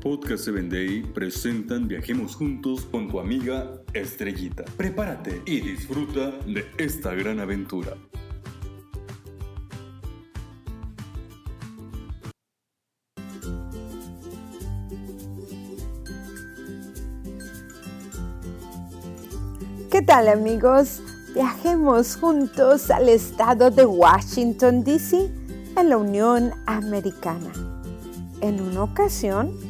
Podcast 7 Day presentan Viajemos Juntos con tu amiga Estrellita. Prepárate y disfruta de esta gran aventura. ¿Qué tal amigos? Viajemos juntos al estado de Washington, D.C., en la Unión Americana. En una ocasión,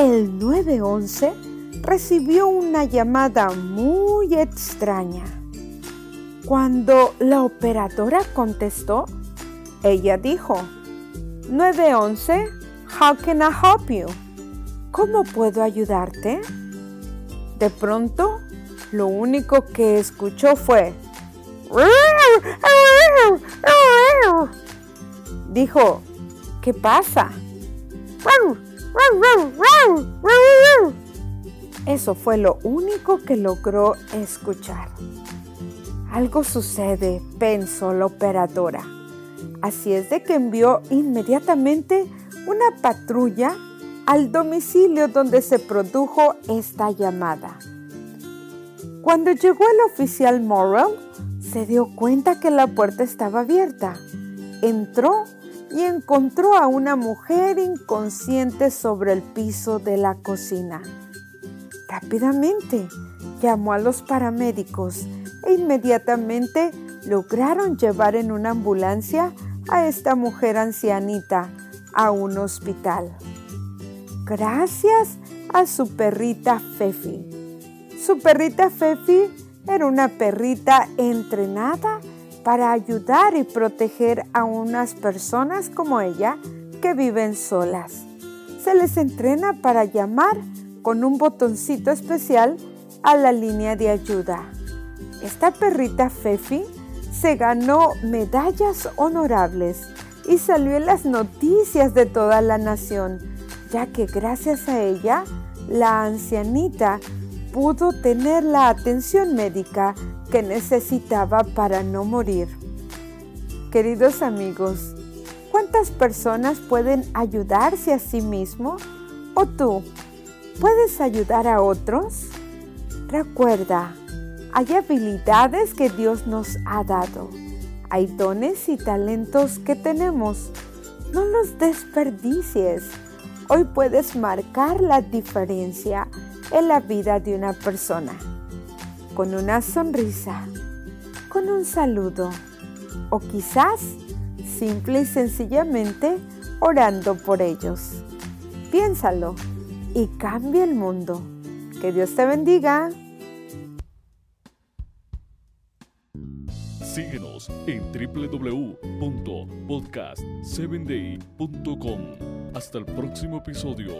el 911 recibió una llamada muy extraña. Cuando la operadora contestó, ella dijo, 911, how can I help you? ¿Cómo puedo ayudarte? De pronto, lo único que escuchó fue... Dijo, ¿qué pasa? Eso fue lo único que logró escuchar. Algo sucede, pensó la operadora. Así es de que envió inmediatamente una patrulla al domicilio donde se produjo esta llamada. Cuando llegó el oficial Morrell, se dio cuenta que la puerta estaba abierta. Entró y encontró a una mujer inconsciente sobre el piso de la cocina. Rápidamente llamó a los paramédicos e inmediatamente lograron llevar en una ambulancia a esta mujer ancianita a un hospital. Gracias a su perrita Fefi. Su perrita Fefi era una perrita entrenada para ayudar y proteger a unas personas como ella que viven solas. Se les entrena para llamar con un botoncito especial a la línea de ayuda. Esta perrita Fefi se ganó medallas honorables y salió en las noticias de toda la nación, ya que gracias a ella, la ancianita pudo tener la atención médica que necesitaba para no morir. Queridos amigos, ¿cuántas personas pueden ayudarse a sí mismo? ¿O tú puedes ayudar a otros? Recuerda, hay habilidades que Dios nos ha dado. Hay dones y talentos que tenemos. No los desperdicies. Hoy puedes marcar la diferencia en la vida de una persona, con una sonrisa, con un saludo o quizás simple y sencillamente orando por ellos. Piénsalo y cambia el mundo. Que Dios te bendiga. Síguenos en www.podcast7day.com. Hasta el próximo episodio.